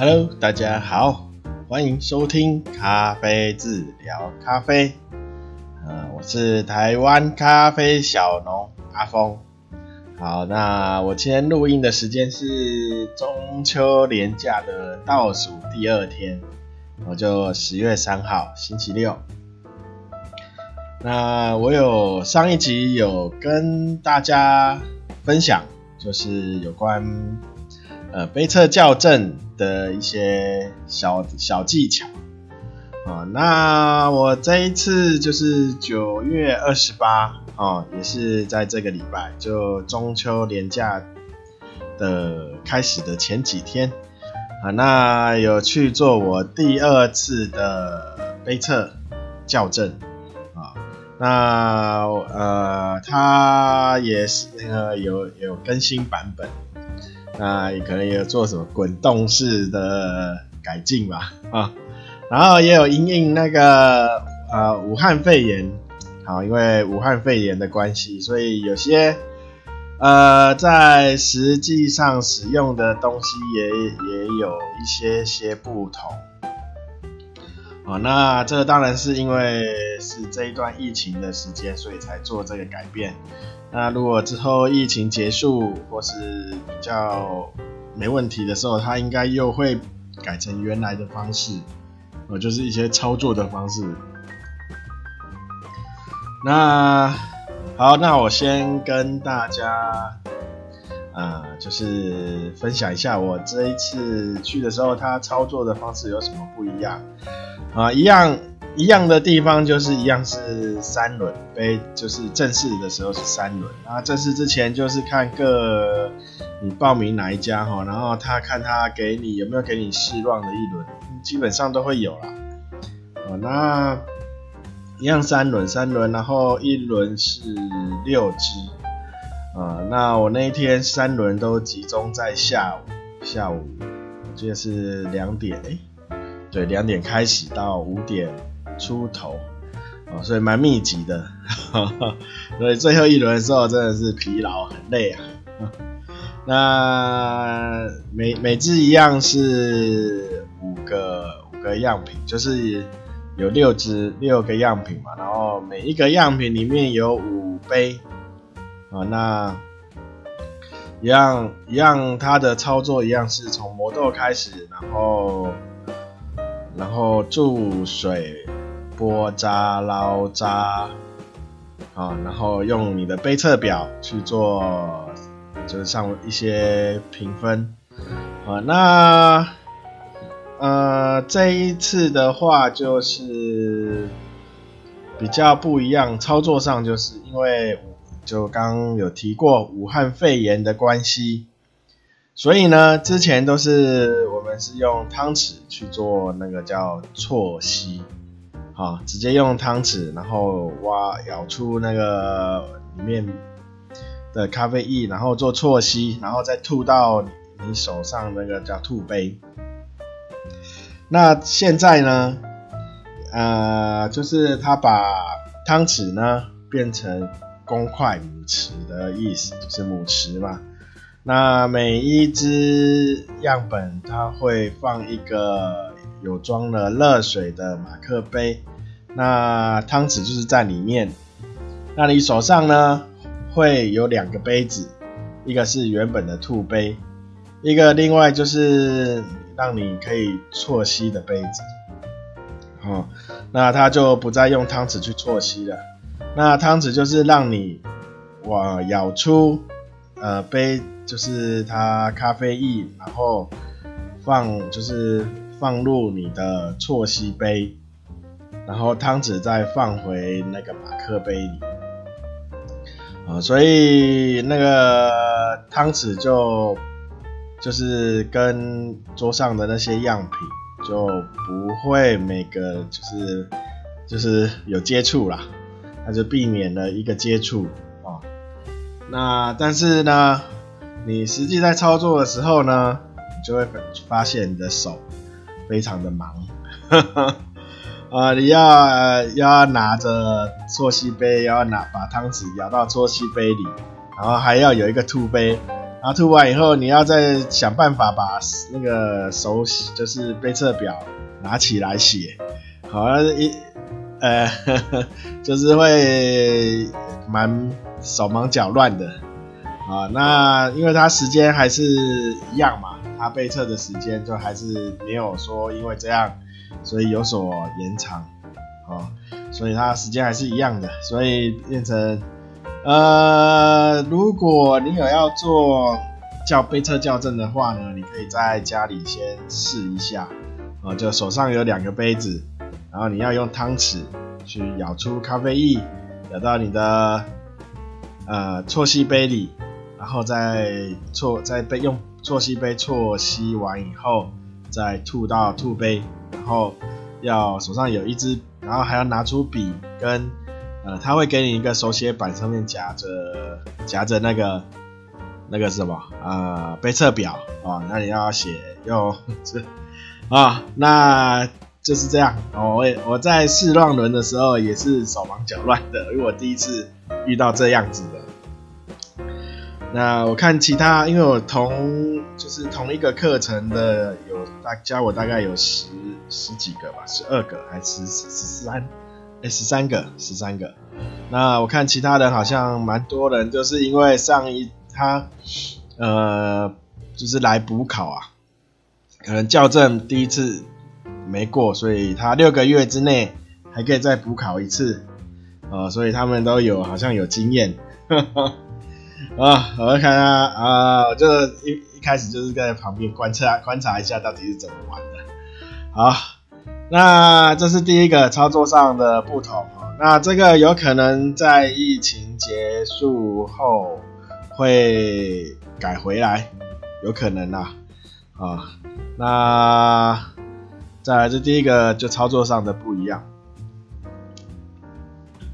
Hello，大家好，欢迎收听咖啡治疗咖啡。呃，我是台湾咖啡小农阿峰。好，那我今天录音的时间是中秋连假的倒数第二天，我就十月三号星期六。那我有上一集有跟大家分享，就是有关呃杯测校正的一些小小技巧啊。那我这一次就是九月二十八哦，也是在这个礼拜，就中秋连假的开始的前几天啊，那有去做我第二次的杯测校正啊。那呃，它也是那个有有更新版本，那也可能也有做什么滚动式的改进吧啊，然后也有因应那个呃武汉肺炎，好，因为武汉肺炎的关系，所以有些呃在实际上使用的东西也也有一些些不同。哦，那这当然是因为是这一段疫情的时间，所以才做这个改变。那如果之后疫情结束或是比较没问题的时候，它应该又会改成原来的方式，呃，就是一些操作的方式。那好，那我先跟大家，呃，就是分享一下我这一次去的时候，它操作的方式有什么不一样。啊，一样一样的地方就是一样是三轮杯，就是正式的时候是三轮。那正式之前就是看各你报名哪一家哈，然后他看他给你有没有给你试 run 的一轮，基本上都会有啦。哦，那一样三轮三轮，然后一轮是六支。啊，那我那一天三轮都集中在下午，下午我记得是两点哎。对，两点开始到五点出头，哦，所以蛮密集的，呵呵，所以最后一轮的时候真的是疲劳很累啊。那每每只一样是五个五个样品，就是有六只六个样品嘛，然后每一个样品里面有五杯，啊，那一样一样，它的操作一样是从磨豆开始，然后。然后注水、拨渣、捞渣，啊，然后用你的杯测表去做，就是上一些评分，啊，那呃这一次的话就是比较不一样，操作上就是因为就刚有提过武汉肺炎的关系。所以呢，之前都是我们是用汤匙去做那个叫啜吸，啊，直接用汤匙，然后挖舀出那个里面的咖啡液，然后做错吸，然后再吐到你手上那个叫吐杯。那现在呢，呃，就是他把汤匙呢变成公筷母匙的意思，就是母匙嘛。那每一只样本，它会放一个有装了热水的马克杯，那汤匙就是在里面。那你手上呢，会有两个杯子，一个是原本的吐杯，一个另外就是让你可以啜吸的杯子。哦，那它就不再用汤匙去啜吸了。那汤匙就是让你我舀出呃杯。就是它咖啡液，然后放就是放入你的啜吸杯，然后汤匙再放回那个马克杯里，啊，所以那个汤匙就就是跟桌上的那些样品就不会每个就是就是有接触啦，那就避免了一个接触啊，那但是呢。你实际在操作的时候呢，你就会发现你的手非常的忙，啊，你要要拿着啜吸杯，要拿把汤匙舀到啜吸杯里，然后还要有一个吐杯，然后吐完以后，你要再想办法把那个手就是杯测表拿起来写，好像一呃呵呵 就是会蛮手忙脚乱的啊。那因为它时间还是一样嘛，它杯测的时间就还是没有说因为这样所以有所延长哦，所以它时间还是一样的，所以变成。呃，如果你有要做叫杯测校正的话呢，你可以在家里先试一下，呃，就手上有两个杯子，然后你要用汤匙去舀出咖啡液，舀到你的呃错吸杯里，然后再错再杯用错吸杯错吸完以后，再吐到吐杯，然后要手上有一支，然后还要拿出笔跟。呃，他会给你一个手写板，上面夹着夹着那个那个什么？呃，杯测表啊，那你要写用这 啊，那就是这样。我我在试乱轮的时候也是手忙脚乱的，因为我第一次遇到这样子的。那我看其他，因为我同就是同一个课程的有大教我大概有十十几个吧，十二个还是十十三？哎，十三个，十三个。那我看其他人好像蛮多人，就是因为上一他呃，就是来补考啊，可能校正第一次没过，所以他六个月之内还可以再补考一次，呃，所以他们都有好像有经验。啊，我看啊啊，我就一一开始就是在旁边观察观察一下到底是怎么玩的。好。那这是第一个操作上的不同，那这个有可能在疫情结束后会改回来，有可能啦。啊，那再来这第一个就操作上的不一样。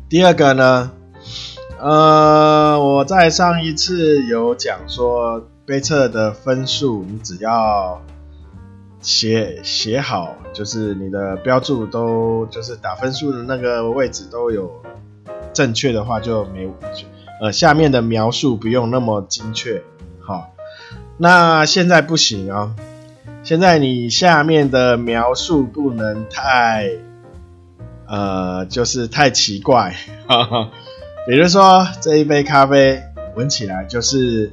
第二个呢，呃，我在上一次有讲说杯测的分数，你只要。写写好，就是你的标注都就是打分数的那个位置都有正确的话，就没呃下面的描述不用那么精确，好，那现在不行啊，现在你下面的描述不能太呃就是太奇怪，哈哈，比如说这一杯咖啡闻起来就是。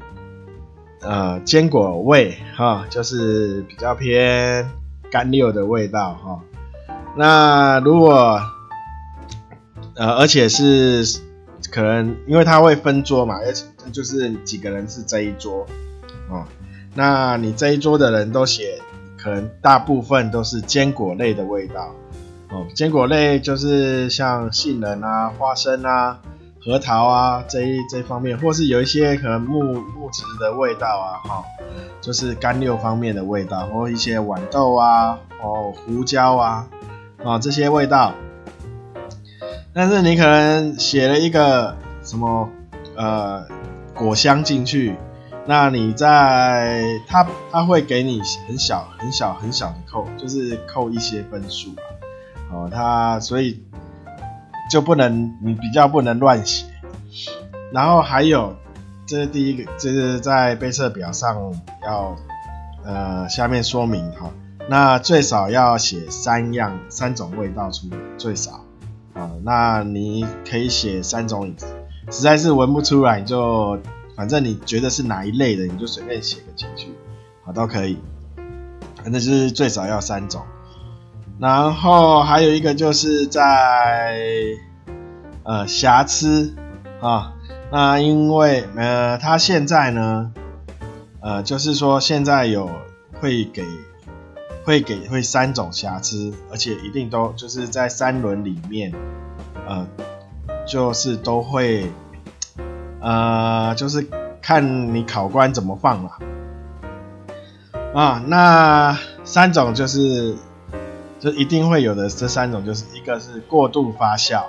呃，坚果味哈，就是比较偏干溜的味道哈。那如果呃，而且是可能因为它会分桌嘛，而且就是几个人是这一桌哦。那你这一桌的人都写，可能大部分都是坚果类的味道哦。坚果类就是像杏仁啊、花生啊。核桃啊，这一这方面，或是有一些可能木木质的味道啊，哈，就是干溜方面的味道，或一些豌豆啊，哦，胡椒啊，啊这些味道。但是你可能写了一个什么呃果香进去，那你在它它会给你很小很小很小的扣，就是扣一些分数啊，哦，它所以。就不能，你比较不能乱写。然后还有，这是第一个，这是在杯测表上要呃下面说明哈。那最少要写三样三种味道出，最少啊。那你可以写三种，实在是闻不出来，你就反正你觉得是哪一类的，你就随便写个进去，好都可以。反正就是最少要三种。然后还有一个就是在呃瑕疵啊，那因为呃他现在呢呃就是说现在有会给会给会三种瑕疵，而且一定都就是在三轮里面呃就是都会呃就是看你考官怎么放了啊，那三种就是。就一定会有的这三种，就是一个是过度发酵，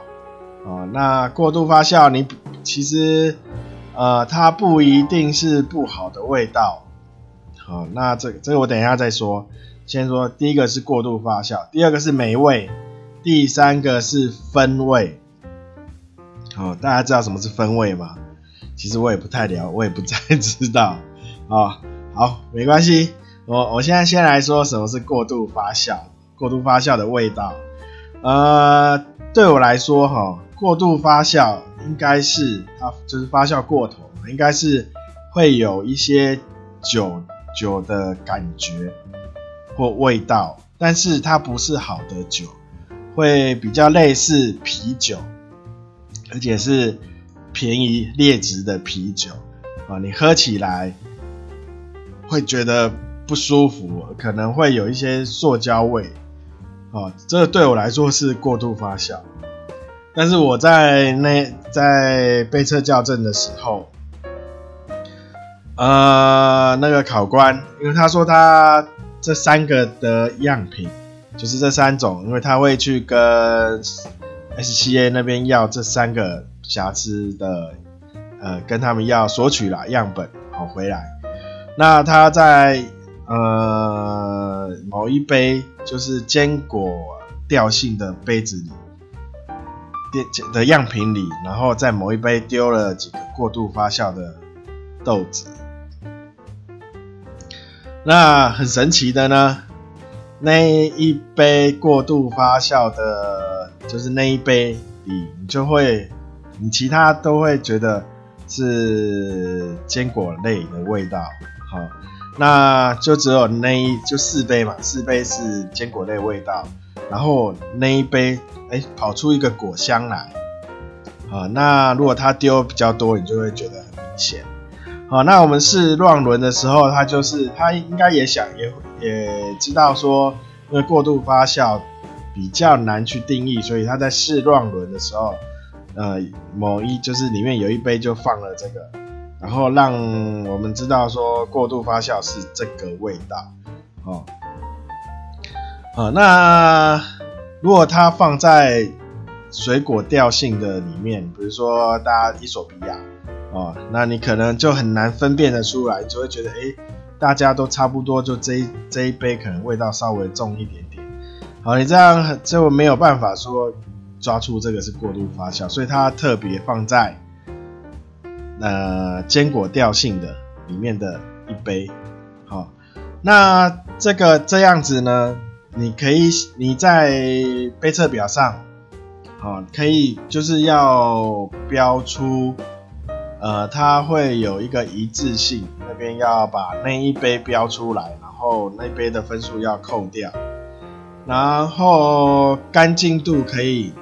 哦，那过度发酵你其实呃它不一定是不好的味道，好，那这这个我等一下再说，先说第一个是过度发酵，第二个是霉味，第三个是分味，好，大家知道什么是分味吗？其实我也不太了，我也不太知道，哦，好，没关系。我我现在先来说什么是过度发酵，过度发酵的味道。呃，对我来说哈，过度发酵应该是它就是发酵过头，应该是会有一些酒酒的感觉或味道，但是它不是好的酒，会比较类似啤酒，而且是便宜劣质的啤酒啊，你喝起来会觉得。不舒服，可能会有一些塑胶味，哦，这对我来说是过度发酵。但是我在那在被测校正的时候，呃，那个考官，因为他说他这三个的样品，就是这三种，因为他会去跟 SCA 那边要这三个瑕疵的，呃，跟他们要索取啦样本，好回来。那他在。呃，某一杯就是坚果调性的杯子里，的样品里，然后在某一杯丢了几个过度发酵的豆子。那很神奇的呢，那一杯过度发酵的，就是那一杯里，你就会，你其他都会觉得是坚果类的味道，好。那就只有那一就四杯嘛，四杯是坚果类味道，然后那一杯哎、跑出一个果香来，啊，那如果它丢比较多，你就会觉得很明显。好，那我们试乱伦的时候，他就是他应该也想也也知道说，因为过度发酵比较难去定义，所以他在试乱伦的时候，呃，某一就是里面有一杯就放了这个。然后让我们知道说过度发酵是这个味道，哦，啊，那如果它放在水果调性的里面，比如说大家伊索比亚，哦，那你可能就很难分辨得出来，就会觉得哎，大家都差不多，就这这一杯可能味道稍微重一点点，好，你这样就没有办法说抓出这个是过度发酵，所以它特别放在。呃，坚果调性的里面的一杯，好，那这个这样子呢，你可以你在杯测表上，好，可以就是要标出，呃，它会有一个一致性，那边要把那一杯标出来，然后那杯的分数要扣掉，然后干净度可以，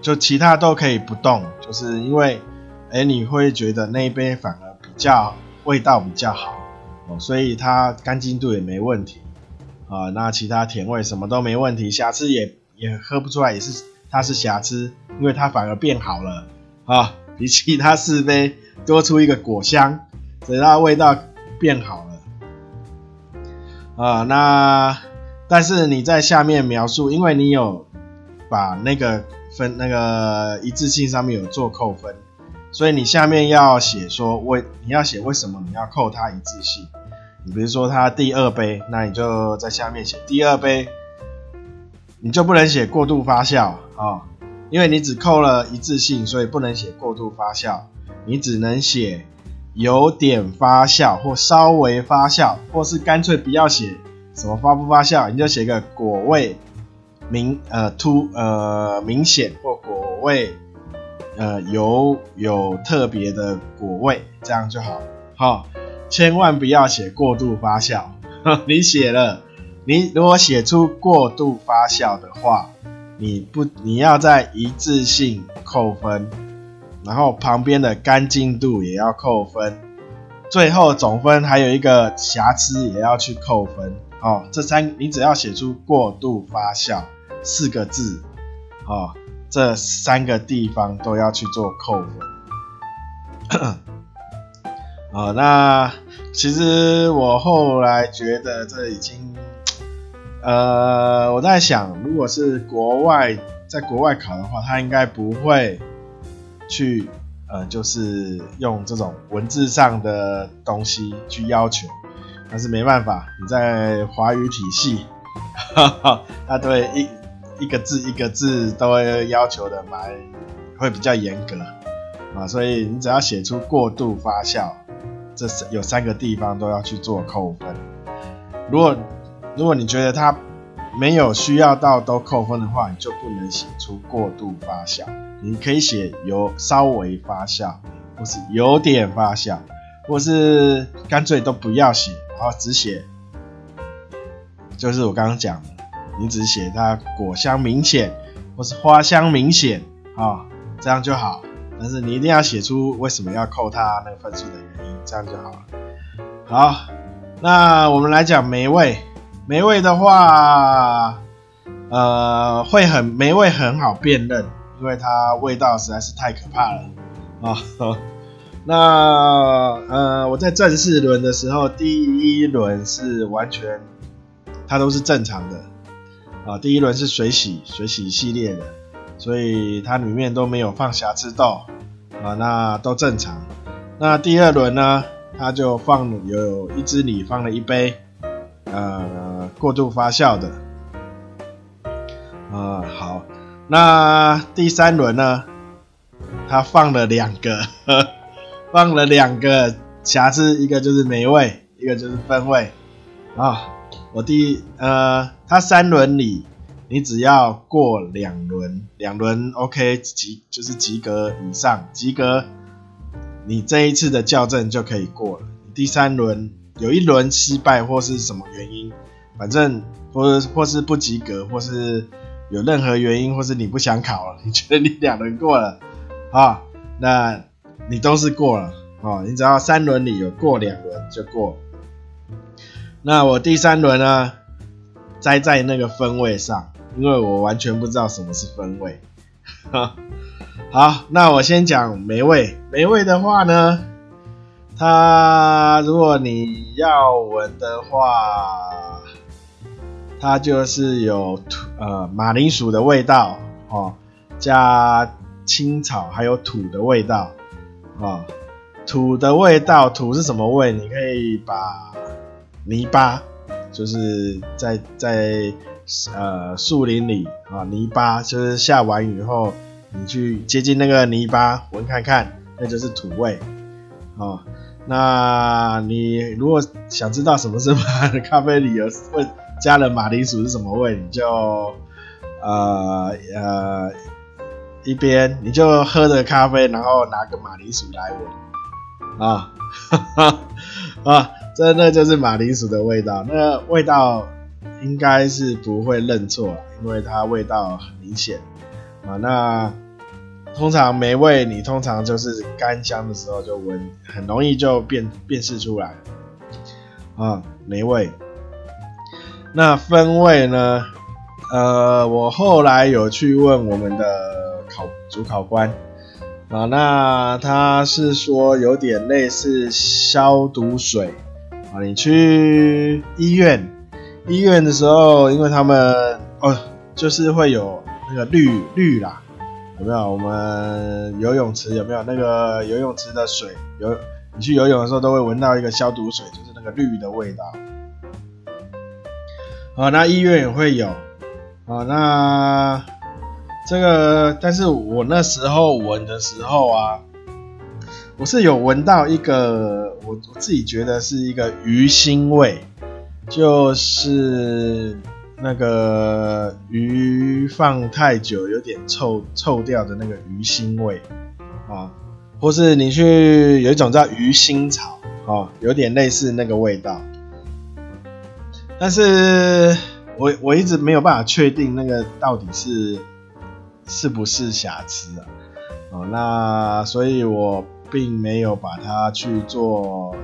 就其他都可以不动，就是因为。哎，你会觉得那一杯反而比较味道比较好哦，所以它干净度也没问题啊。那其他甜味什么都没问题，瑕疵也也喝不出来，也是它是瑕疵，因为它反而变好了啊，比其他四杯多出一个果香，所以它味道变好了啊。那但是你在下面描述，因为你有把那个分那个一致性上面有做扣分。所以你下面要写说为你要写为什么你要扣它一致性？你比如说它第二杯，那你就在下面写第二杯，你就不能写过度发酵啊、因为你只扣了一致性，所以不能写过度发酵，你只能写有点发酵或稍微发酵，或是干脆不要写什么发不发酵，你就写个果味明呃突呃明显或果味。呃，有有特别的果味，这样就好。好，千万不要写过度发酵。你写了，你如果写出过度发酵的话，你不，你要在一致性扣分，然后旁边的干净度也要扣分，最后总分还有一个瑕疵也要去扣分。哦，这三你只要写出过度发酵四个字，哦。这三个地方都要去做扣分。啊，那其实我后来觉得这已经，呃，我在想，如果是国外在国外考的话，他应该不会去，呃，就是用这种文字上的东西去要求。但是没办法，你在华语体系，哈哈，他对一。一个字一个字都要求的蛮，会比较严格啊，所以你只要写出过度发酵这有三个地方都要去做扣分。如果如果你觉得它没有需要到都扣分的话，你就不能写出过度发酵。你可以写有稍微发酵，或是有点发酵，或是干脆都不要写，然后只写，就是我刚刚讲的，你只写它果香明显，或是花香明显啊，这样就好。但是你一定要写出为什么要扣它那个分数的原因，这样就好了。好，那我们来讲霉味。霉味的话，呃，会很霉味很好辨认，因为它味道实在是太可怕了啊。那呃，我在正式轮的时候，第一轮是完全它都是正常的啊，第一轮是水洗水洗系列的，所以它里面都没有放瑕疵豆啊，那都正常。那第二轮呢，它就放有一支里放了一杯。呃，过度发酵的，呃，好，那第三轮呢？它放了两个，放了两个瑕疵，一个就是霉味，一个就是分味啊。我第呃，他三轮里，你只要过两轮，两轮 OK 及就是及格以上，及格，你这一次的校正就可以过了。第三轮。有一轮失败或是什么原因，反正或或是不及格，或是有任何原因，或是你不想考了，你觉得你两轮过了 啊，那你都是过了啊，你只要三轮里有过两轮就过。那我第三轮呢，栽在那个分味上，因为我完全不知道什么是分味。好，那我先讲霉味，霉味的话呢。它如果你要闻的话，它就是有土呃马铃薯的味道哦，加青草还有土的味道啊、哦，土的味道，土是什么味？你可以把泥巴，就是在在呃树林里啊、泥巴就是下完雨后，你去接近那个泥巴闻看看，那就是土味啊。那你如果想知道什么是马咖啡里有会加了马铃薯是什么味，你就呃呃一边你就喝着咖啡，然后拿个马铃薯来闻啊，哈 哈啊，真的就是马铃薯的味道，那味道应该是不会认错，因为它味道很明显啊，那。通常没味，你通常就是干香的时候就闻，很容易就辨辨识出来。啊，没味。那分味呢？呃，我后来有去问我们的考主考官啊，那他是说有点类似消毒水你去医院，医院的时候，因为他们哦，就是会有那个氯氯啦。有没有我们游泳池有没有那个游泳池的水？游你去游泳的时候都会闻到一个消毒水，就是那个氯的味道。啊，那医院也会有。啊，那这个，但是我那时候闻的时候啊，我是有闻到一个，我我自己觉得是一个鱼腥味，就是。那个鱼放太久有点臭臭掉的那个鱼腥味啊，或是你去有一种叫鱼腥草啊，有点类似那个味道，但是我我一直没有办法确定那个到底是是不是瑕疵啊，哦，那所以我并没有把它去做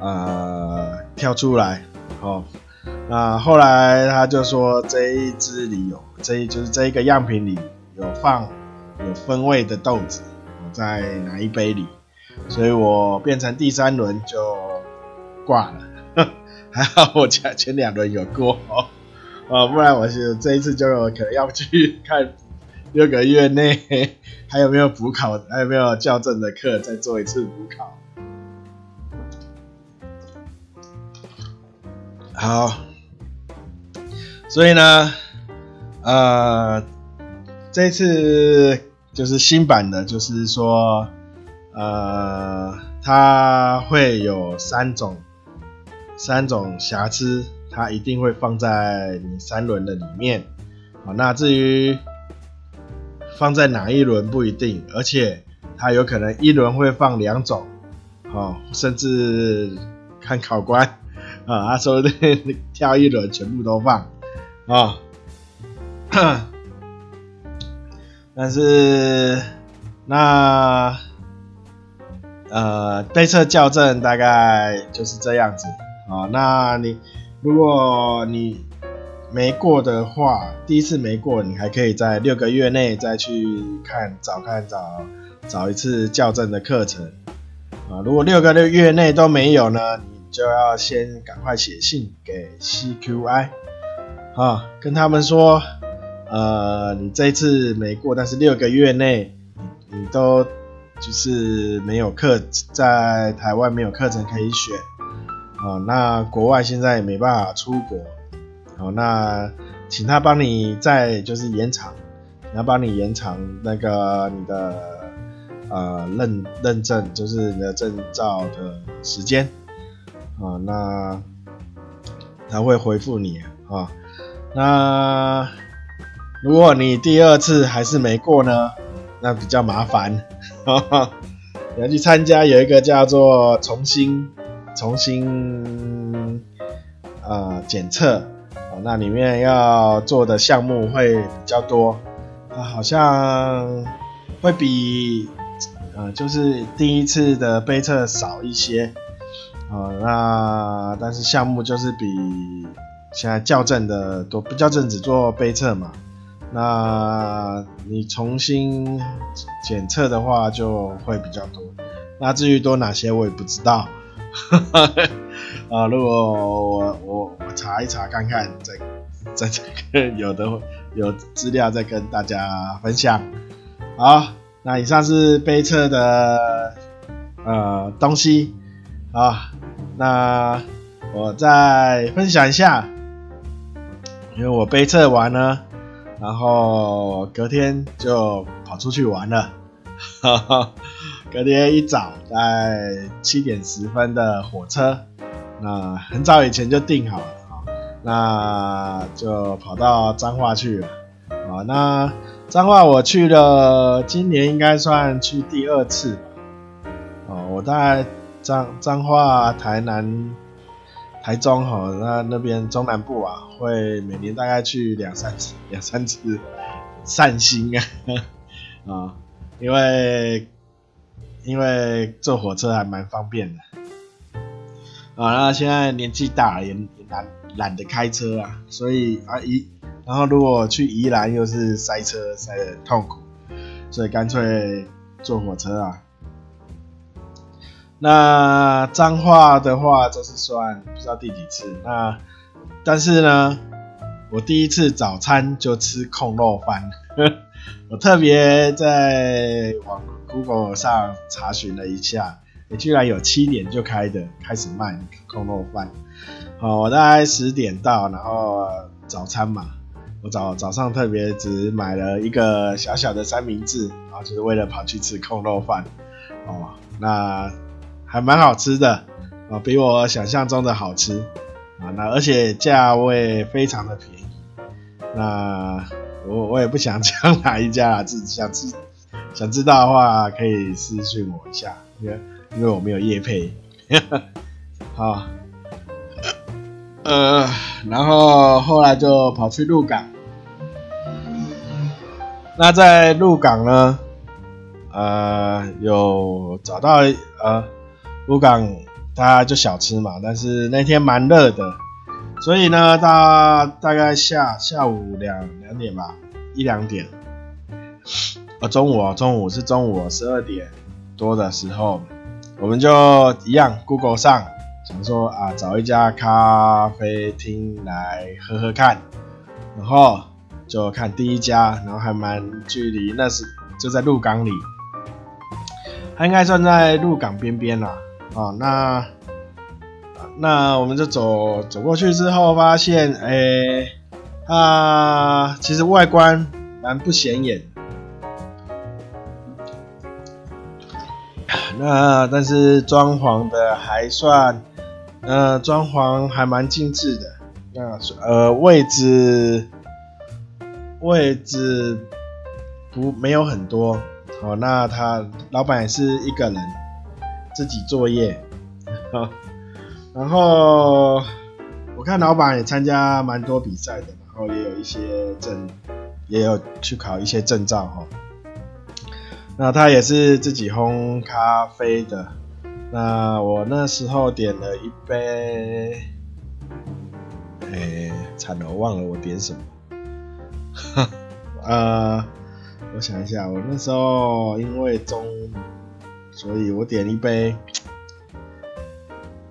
呃挑出来，哦。那后来他就说，这一支里有这一就是这一个样品里有放有分味的豆子，我在哪一杯里，所以我变成第三轮就挂了，还好我前前两轮有过哦，不然我是这一次就可能要去看六个月内 还有没有补考，还有没有校正的课，再做一次补考。好。所以呢，呃，这次就是新版的，就是说，呃，它会有三种三种瑕疵，它一定会放在你三轮的里面。好，那至于放在哪一轮不一定，而且它有可能一轮会放两种，哦，甚至看考官 啊，他说的挑一轮全部都放啊。但是那呃，杯测校正大概就是这样子啊。那你如果你没过的话，第一次没过，你还可以在六个月内再去看找看找找一次校正的课程啊。如果六个月内都没有呢，你就要先赶快写信给 CQI 啊，跟他们说，呃，你这一次没过，但是六个月内你，你都就是没有课，在台湾没有课程可以选啊。那国外现在也没办法出国。好，那请他帮你再就是延长，然后帮你延长那个你的呃认认证，就是你的证照的时间啊。那他会回复你啊。那如果你第二次还是没过呢，那比较麻烦，你要去参加有一个叫做重新重新呃检测。那里面要做的项目会比较多，啊，好像会比呃，就是第一次的杯测少一些，啊，那但是项目就是比现在校正的多，不校正只做杯测嘛，那你重新检测的话就会比较多，那至于多哪些我也不知道。哈 哈啊，如果我我我查一查看看，再再这个 有的有资料再跟大家分享。好，那以上是杯测的呃东西啊，那我再分享一下，因为我杯测完了，然后隔天就跑出去玩了。哈哈。隔天一早在七点十分的火车，那很早以前就订好了啊，那就跑到彰化去了啊。那彰化我去了，今年应该算去第二次吧。哦，我大概彰彰化、台南、台中哈，那那边中南部啊，会每年大概去两三次，两三次散心啊啊，因为。因为坐火车还蛮方便的，啊，那现在年纪大了也也懒懒得开车啊，所以啊宜，然后如果去宜兰又是塞车塞得很痛苦，所以干脆坐火车啊。那脏话的话，这是算不知道第几次，那但是呢，我第一次早餐就吃空肉饭，我特别在网。Google 上查询了一下，也居然有七点就开的，开始卖空肉饭。好，我大概十点到，然后早餐嘛，我早早上特别只买了一个小小的三明治，然后就是为了跑去吃空肉饭。哦，那还蛮好吃的，哦，比我想象中的好吃啊，那而且价位非常的便宜。那我我也不想 讲哪一家啊，自己想吃。想知道的话，可以私讯我一下，因为因为我没有夜配。好，呃，然后后来就跑去鹿港。那在鹿港呢，呃，有找到呃，鹿港大家就小吃嘛，但是那天蛮热的，所以呢，大大概下下午两两点吧，一两点。中午啊，中午是中午十二点多的时候，我们就一样，Google 上想说啊，找一家咖啡厅来喝喝看，然后就看第一家，然后还蛮距离，那是就在鹿港里，它应该算在鹿港边边啦。啊，那那我们就走走过去之后，发现哎，啊，其实外观蛮不显眼。啊但是装潢的还算，呃，装潢还蛮精致的。那呃位置位置不没有很多，哦，那他老板也是一个人自己作业，好，然后我看老板也参加蛮多比赛的，然后也有一些证，也有去考一些证照哈。那他也是自己烘咖啡的，那我那时候点了一杯。哎，惨了，我忘了我点什么。哈 呃，我想一下，我那时候因为中，所以我点一杯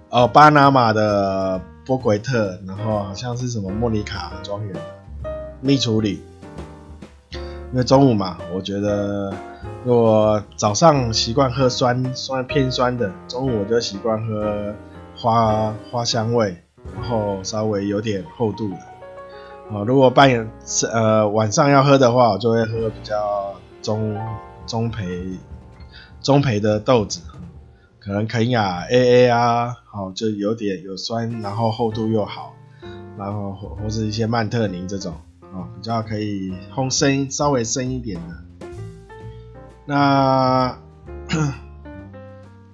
哦，巴拿马的波贵特，然后好像是什么莫妮卡庄园蜜处理。因为中午嘛，我觉得如果早上习惯喝酸酸偏酸的，中午我就习惯喝花花香味。然后稍微有点厚度的，啊，如果半夜呃晚上要喝的话，我就会喝比较中中培中培的豆子，可能肯亚 AA 啊，好就有点有酸，然后厚度又好，然后或或是一些曼特宁这种啊，比较可以烘深稍微深一点的。那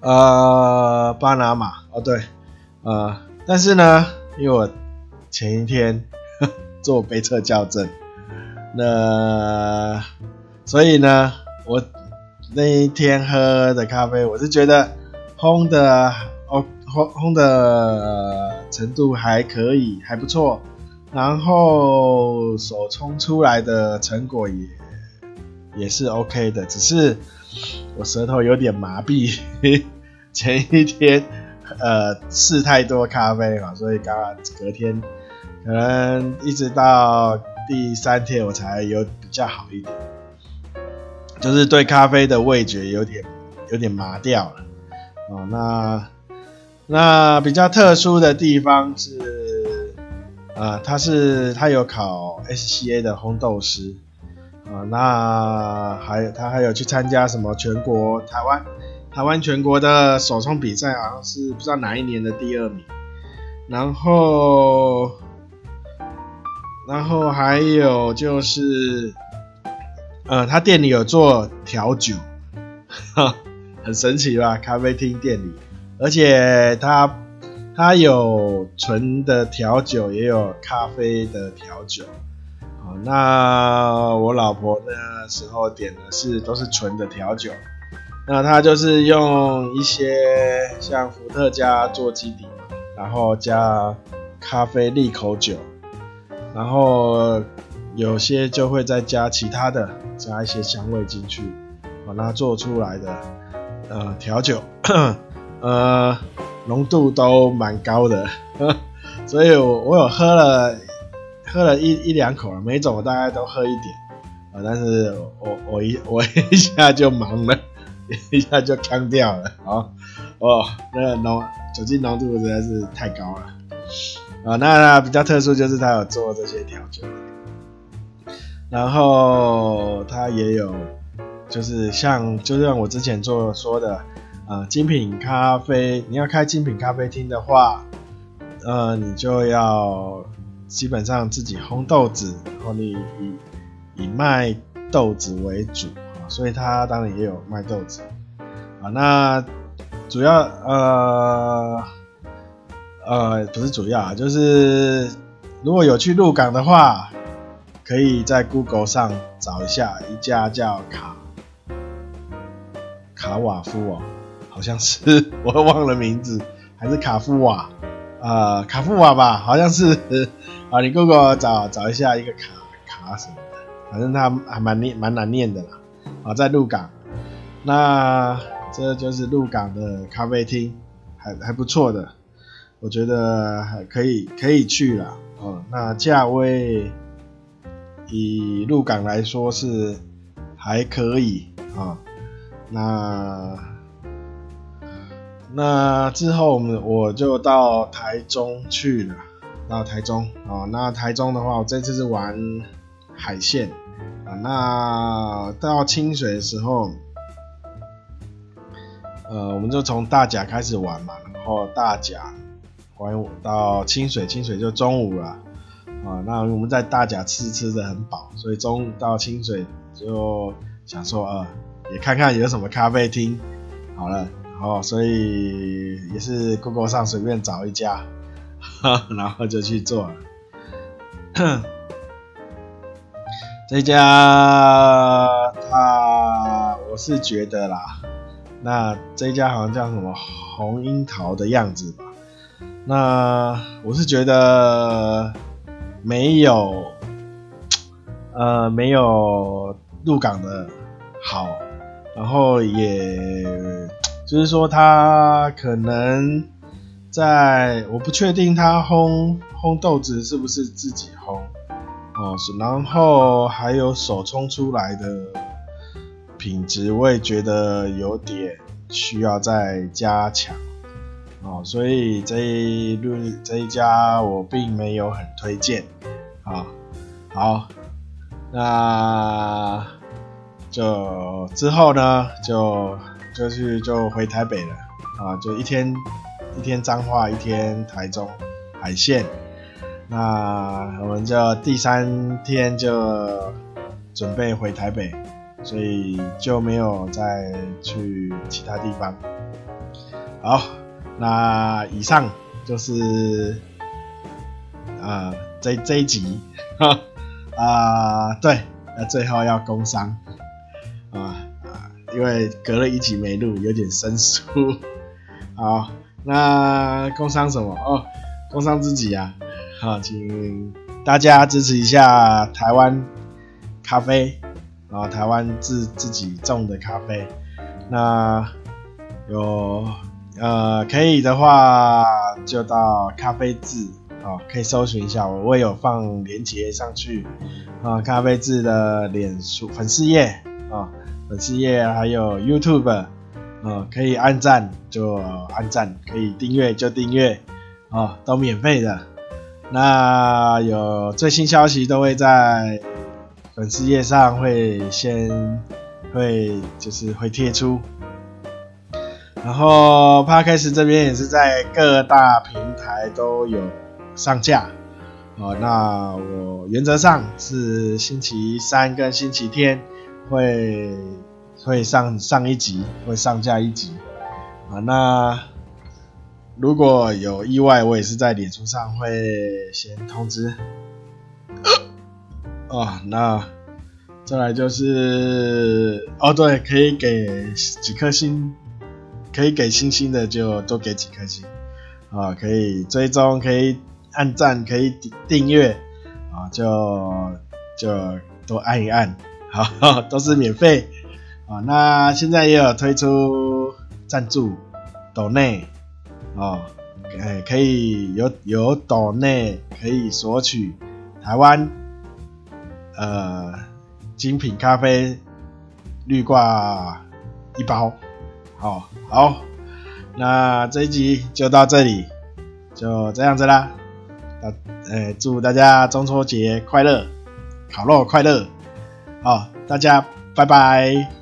呃巴拿马哦对，呃。但是呢，因为我前一天做杯测校正，那所以呢，我那一天喝的咖啡，我是觉得烘的哦，烘烘的程度还可以，还不错。然后手冲出来的成果也也是 OK 的，只是我舌头有点麻痹，前一天。呃，试太多咖啡嘛，所以刚刚隔天可能一直到第三天我才有比较好一点，就是对咖啡的味觉有点有点麻掉了。哦，那那比较特殊的地方是，呃，他是他有考 SCA 的烘豆师，啊，那还有他还有去参加什么全国台湾。台湾全国的手冲比赛好像是不知道哪一年的第二名，然后，然后还有就是，呃，他店里有做调酒，哈，很神奇吧？咖啡厅店里，而且他它有纯的调酒，也有咖啡的调酒，好，那我老婆那时候点的是都是纯的调酒。那它就是用一些像伏特加做基底，然后加咖啡利口酒，然后有些就会再加其他的，加一些香味进去，把它做出来的呃调酒，呃浓度都蛮高的，所以我我有喝了喝了一一两口了，每种我大概都喝一点。啊，但是我我一 我一下就忙了。一下就呛掉了，哦哦，那个浓酒精浓度实在是太高了，啊，那那比较特殊就是他有做这些调酒，然后他也有就是像就像我之前做说的，呃，精品咖啡，你要开精品咖啡厅的话，呃，你就要基本上自己烘豆子，然后你以以卖豆子为主啊。所以他当然也有卖豆子啊，那主要呃呃不是主要啊，就是如果有去鹿港的话，可以在 Google 上找一下一家叫卡卡瓦夫哦，好像是我忘了名字，还是卡夫瓦啊、卡夫瓦吧，好像是 啊，你给我找找一下一个卡卡什么的，反正他还蛮念蛮难念的啦。啊，在鹿港，那这就是鹿港的咖啡厅，还还不错的，我觉得还可以可以去了哦。那价位以鹿港来说是还可以啊。那那之后我们我就到台中去了，到台中哦。那台中的话，我这次是玩海线啊。那到清水的时候，呃，我们就从大甲开始玩嘛，然后大甲玩到清水，清水就中午了啊。那我们在大甲吃吃的很饱，所以中午到清水就想说，呃，也看看有什么咖啡厅。好了，哦所以也是 Google 上随便找一家，然后就去做了。这家他，我是觉得啦。那这家好像叫什么红樱桃的样子吧？那我是觉得没有，呃，没有鹿港的好，然后也就是说他可能在，我不确定他烘烘豆子是不是自己烘哦，是然后还有手冲出来的。品质我也觉得有点需要再加强哦，所以这一路这一家我并没有很推荐啊。好，那就之后呢，就就去就回台北了啊，就一天一天彰化，一天台中海线。那我们就第三天就准备回台北。所以就没有再去其他地方。好，那以上就是啊、这这一集 啊、对，那最后要工商啊，因为隔了一集没录，有点生疏。好，那工商什么？哦，工商自己啊，好，请大家支持一下台湾咖啡。啊，台湾自自己种的咖啡，那有呃可以的话就到咖啡志啊，可以搜寻一下，我我有放链接上去啊，咖啡志的脸书粉丝页啊，粉丝页还有 YouTube 呃，可以按赞就按赞，可以订阅就订阅啊，都免费的。那有最新消息都会在。粉丝页上会先会就是会贴出，然后 Podcast 这边也是在各大平台都有上架，哦，那我原则上是星期三跟星期天会会上上一集，会上架一集，啊，那如果有意外，我也是在脸书上会先通知。哦，那再来就是哦，对，可以给几颗星，可以给星星的就多给几颗星。啊，可以追踪，可以按赞，可以订阅。啊，就就多按一按，好，都是免费啊。那现在也有推出赞助岛内哦，哎，可以有有岛内可以索取台湾。呃，精品咖啡绿挂一包，好，好，那这一集就到这里，就这样子啦。呃，祝大家中秋节快乐，烤肉快乐，好，大家拜拜。